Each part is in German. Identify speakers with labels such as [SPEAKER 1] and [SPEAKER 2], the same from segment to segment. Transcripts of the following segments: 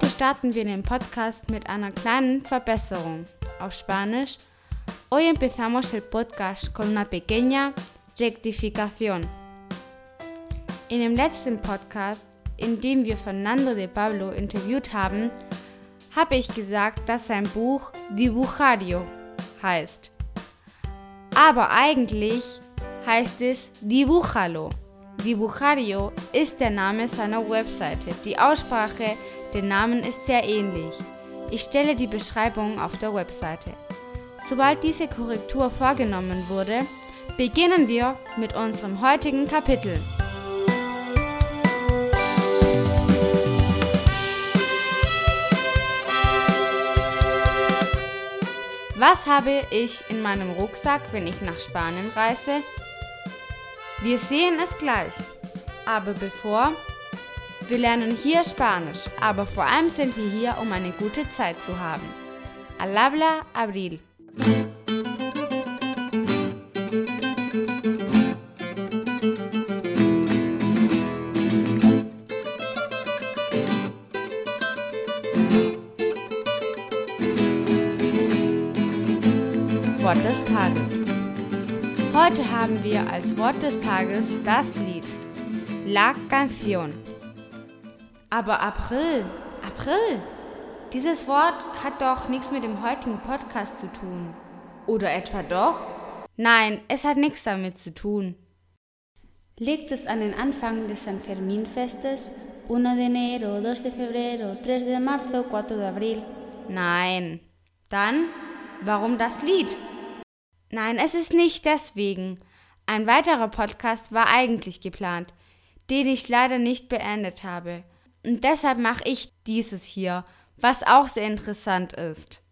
[SPEAKER 1] Heute starten wir den Podcast mit einer kleinen Verbesserung. Auf Spanisch. Hoy empezamos el podcast con una pequeña rectificación. In dem letzten Podcast, in dem wir Fernando de Pablo interviewt haben, habe ich gesagt, dass sein Buch Dibujario heißt. Aber eigentlich heißt es Dibujalo. Dibujario ist der Name seiner Webseite. Die Aussprache der Namen ist sehr ähnlich. Ich stelle die Beschreibung auf der Webseite. Sobald diese Korrektur vorgenommen wurde, beginnen wir mit unserem heutigen Kapitel. Was habe ich in meinem Rucksack, wenn ich nach Spanien reise? Wir sehen es gleich. Aber bevor, wir lernen hier Spanisch, aber vor allem sind wir hier, um eine gute Zeit zu haben. Al habla Abril. Wort des Tages. Heute haben wir als Wort des Tages das Lied La Canción. Aber April, April, dieses Wort hat doch nichts mit dem heutigen Podcast zu tun. Oder etwa doch? Nein, es hat nichts damit zu tun.
[SPEAKER 2] Liegt es an den Anfang des San Fermin-Festes? 1 de enero, 2 de febrero, 3 de marzo, 4 de abril?
[SPEAKER 1] Nein. Dann, warum das Lied? Nein, es ist nicht deswegen. Ein weiterer Podcast war eigentlich geplant, den ich leider nicht beendet habe. Und deshalb mache ich dieses hier, was auch sehr interessant ist.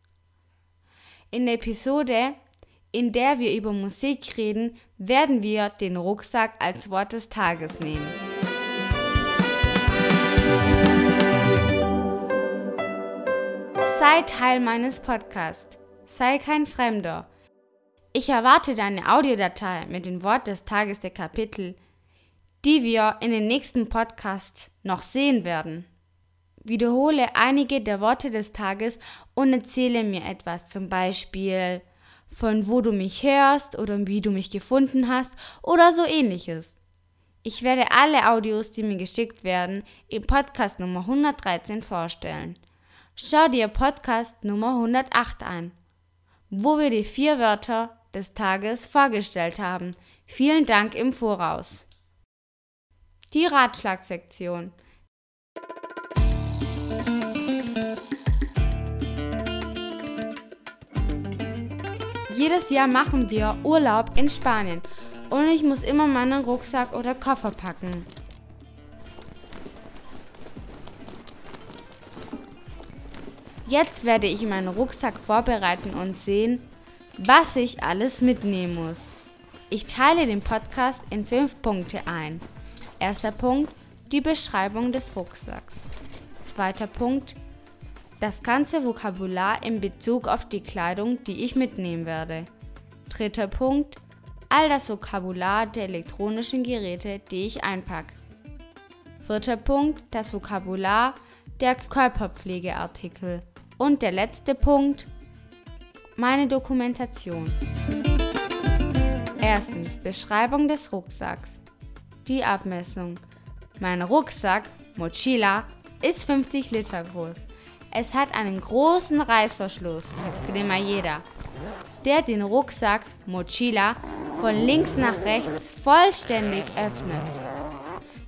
[SPEAKER 1] In der Episode, in der wir über Musik reden, werden wir den Rucksack als Wort des Tages nehmen. Sei Teil meines Podcasts. Sei kein Fremder. Ich erwarte deine Audiodatei mit dem Wort des Tages der Kapitel, die wir in den nächsten Podcasts noch sehen werden. Wiederhole einige der Worte des Tages und erzähle mir etwas, zum Beispiel von wo du mich hörst oder wie du mich gefunden hast oder so ähnliches. Ich werde alle Audios, die mir geschickt werden, im Podcast Nummer 113 vorstellen. Schau dir Podcast Nummer 108 ein, wo wir die vier Wörter des Tages vorgestellt haben. Vielen Dank im Voraus. Die Ratschlagsektion. Jedes Jahr machen wir Urlaub in Spanien und ich muss immer meinen Rucksack oder Koffer packen. Jetzt werde ich meinen Rucksack vorbereiten und sehen, was ich alles mitnehmen muss. Ich teile den Podcast in fünf Punkte ein. Erster Punkt, die Beschreibung des Rucksacks. Zweiter Punkt, das ganze Vokabular in Bezug auf die Kleidung, die ich mitnehmen werde. Dritter Punkt, all das Vokabular der elektronischen Geräte, die ich einpacke. Vierter Punkt, das Vokabular der Körperpflegeartikel. Und der letzte Punkt, meine Dokumentation. Erstens, Beschreibung des Rucksacks. Die Abmessung. Mein Rucksack, Mochila, ist 50 Liter groß. Es hat einen großen Reißverschluss, Cremallera, der den Rucksack, Mochila, von links nach rechts vollständig öffnet.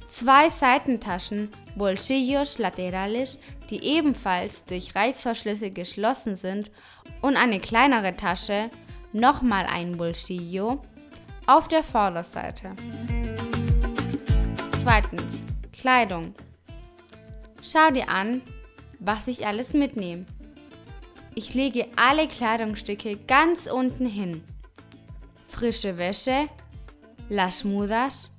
[SPEAKER 1] Zwei Seitentaschen, Bolsillos laterales, die ebenfalls durch Reißverschlüsse geschlossen sind und eine kleinere Tasche, nochmal ein Bolsillo, auf der Vorderseite. Zweitens, Kleidung. Schau dir an, was ich alles mitnehme. Ich lege alle Kleidungsstücke ganz unten hin. Frische Wäsche, las mudas,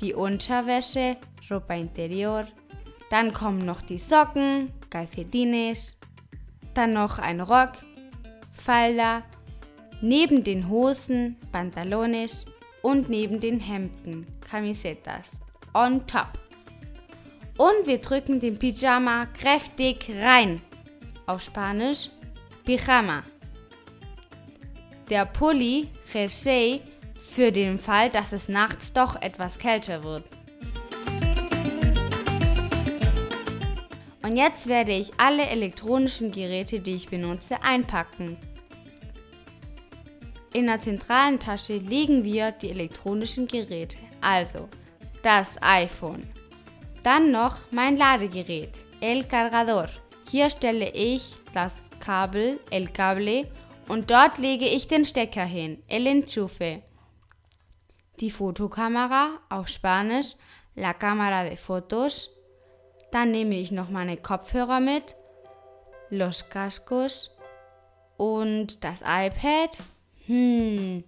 [SPEAKER 1] die Unterwäsche, ropa interior, dann kommen noch die Socken, calcetines, dann noch ein Rock, Falda, neben den Hosen, Pantalones und neben den Hemden, Camisetas, on top. Und wir drücken den Pyjama kräftig rein. Auf Spanisch Pyjama. Der Pulli, Jersey, für den Fall, dass es nachts doch etwas kälter wird. Und jetzt werde ich alle elektronischen Geräte, die ich benutze, einpacken. In der zentralen Tasche legen wir die elektronischen Geräte, also das iPhone. Dann noch mein Ladegerät, el cargador. Hier stelle ich das Kabel, el cable, und dort lege ich den Stecker hin, el enchufe. Die Fotokamera, auf Spanisch, la cámara de fotos. Dann nehme ich noch meine Kopfhörer mit, los cascos und das iPad. Hm.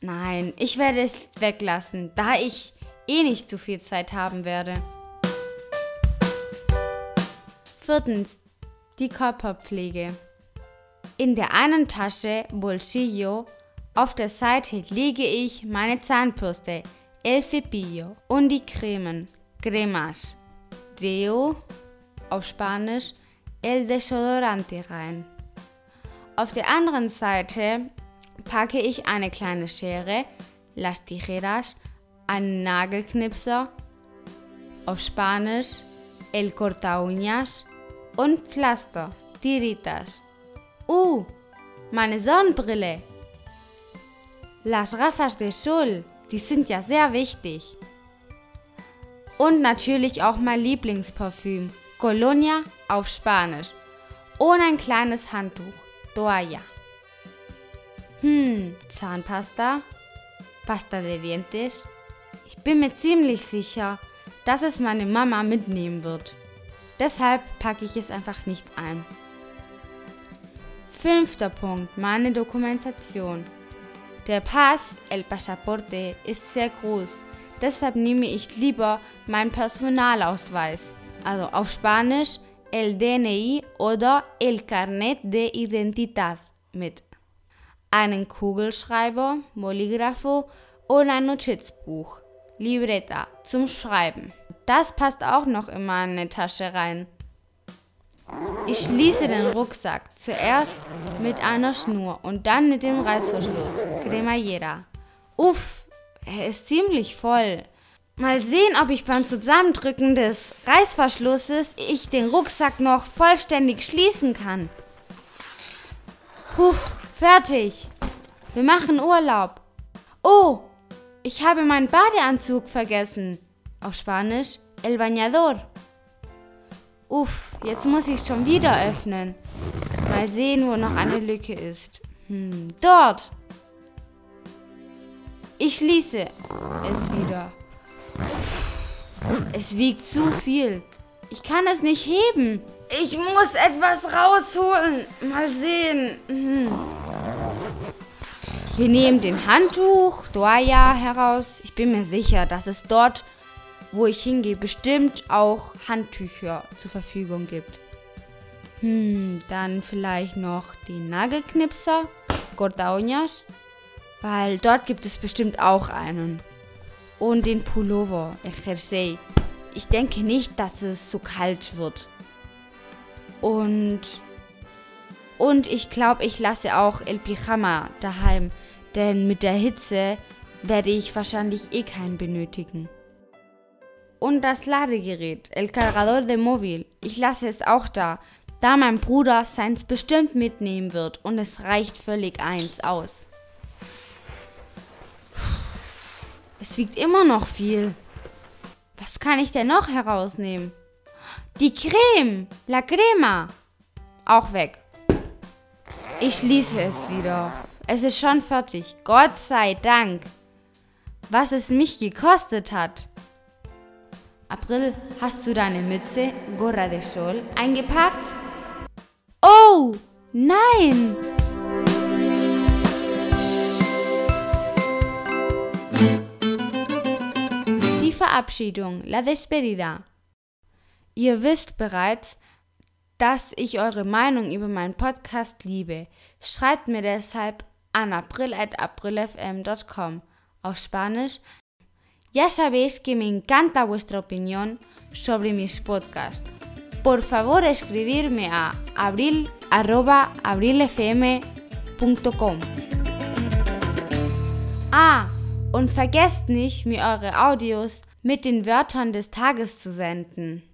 [SPEAKER 1] Nein, ich werde es weglassen, da ich eh nicht zu viel Zeit haben werde. Viertens, die Körperpflege. In der einen Tasche, Bolsillo, auf der Seite lege ich meine Zahnbürste, el cepillo, und die Cremen, cremas, Deo, auf Spanisch, el desodorante rein. Auf der anderen Seite packe ich eine kleine Schere, las tijeras, einen Nagelknipser, auf Spanisch el corta uñas und Pflaster, tiritas. Uh, meine Sonnenbrille. Las gafas de sol, die sind ja sehr wichtig. Und natürlich auch mein Lieblingsparfüm, Colonia auf Spanisch. Und ein kleines Handtuch, Toalla. Hm, Zahnpasta, Pasta de dientes. Ich bin mir ziemlich sicher, dass es meine Mama mitnehmen wird. Deshalb packe ich es einfach nicht ein. Fünfter Punkt, meine Dokumentation. Der Pass, el Pasaporte, ist sehr groß. Deshalb nehme ich lieber meinen Personalausweis, also auf Spanisch el DNI oder el Carnet de Identidad mit. Einen Kugelschreiber, Bolígrafo und ein Notizbuch, Libreta zum Schreiben. Das passt auch noch in meine Tasche rein. Ich schließe den Rucksack zuerst mit einer Schnur und dann mit dem Reißverschluss, Cremallera. Uff, er ist ziemlich voll. Mal sehen, ob ich beim Zusammendrücken des Reißverschlusses ich den Rucksack noch vollständig schließen kann. Puff, fertig. Wir machen Urlaub. Oh, ich habe meinen Badeanzug vergessen. Auf Spanisch, el bañador. Uff, jetzt muss ich es schon wieder öffnen. Mal sehen, wo noch eine Lücke ist. Hm, dort. Ich schließe es wieder. Es wiegt zu viel. Ich kann es nicht heben. Ich muss etwas rausholen. Mal sehen. Hm. Wir nehmen den Handtuch, Doaya, heraus. Ich bin mir sicher, dass es dort wo ich hingehe, bestimmt auch Handtücher zur Verfügung gibt. Hm, dann vielleicht noch die Nagelknipser, Corta weil dort gibt es bestimmt auch einen. Und den Pullover, el Jersey. Ich denke nicht, dass es so kalt wird. Und und ich glaube, ich lasse auch El Pyjama daheim, denn mit der Hitze werde ich wahrscheinlich eh keinen benötigen und das Ladegerät, El Cargador de Móvil. Ich lasse es auch da, da mein Bruder seins bestimmt mitnehmen wird und es reicht völlig eins aus. Es wiegt immer noch viel. Was kann ich denn noch herausnehmen? Die Creme, la crema. Auch weg. Ich schließe es wieder. Es ist schon fertig. Gott sei Dank. Was es mich gekostet hat. April, hast du deine Mütze, Gorra de Sol, eingepackt? Oh, nein! Die Verabschiedung, la despedida. Ihr wisst bereits, dass ich eure Meinung über meinen Podcast liebe. Schreibt mir deshalb an april.aprilfm.com auf Spanisch Ya sabéis que me encanta vuestra opinión sobre mis podcasts. Por favor, escribirme a abril.abrilfm.com. Ah, und vergesst nicht, mir eure Audios mit den Wörtern des Tages zu senden.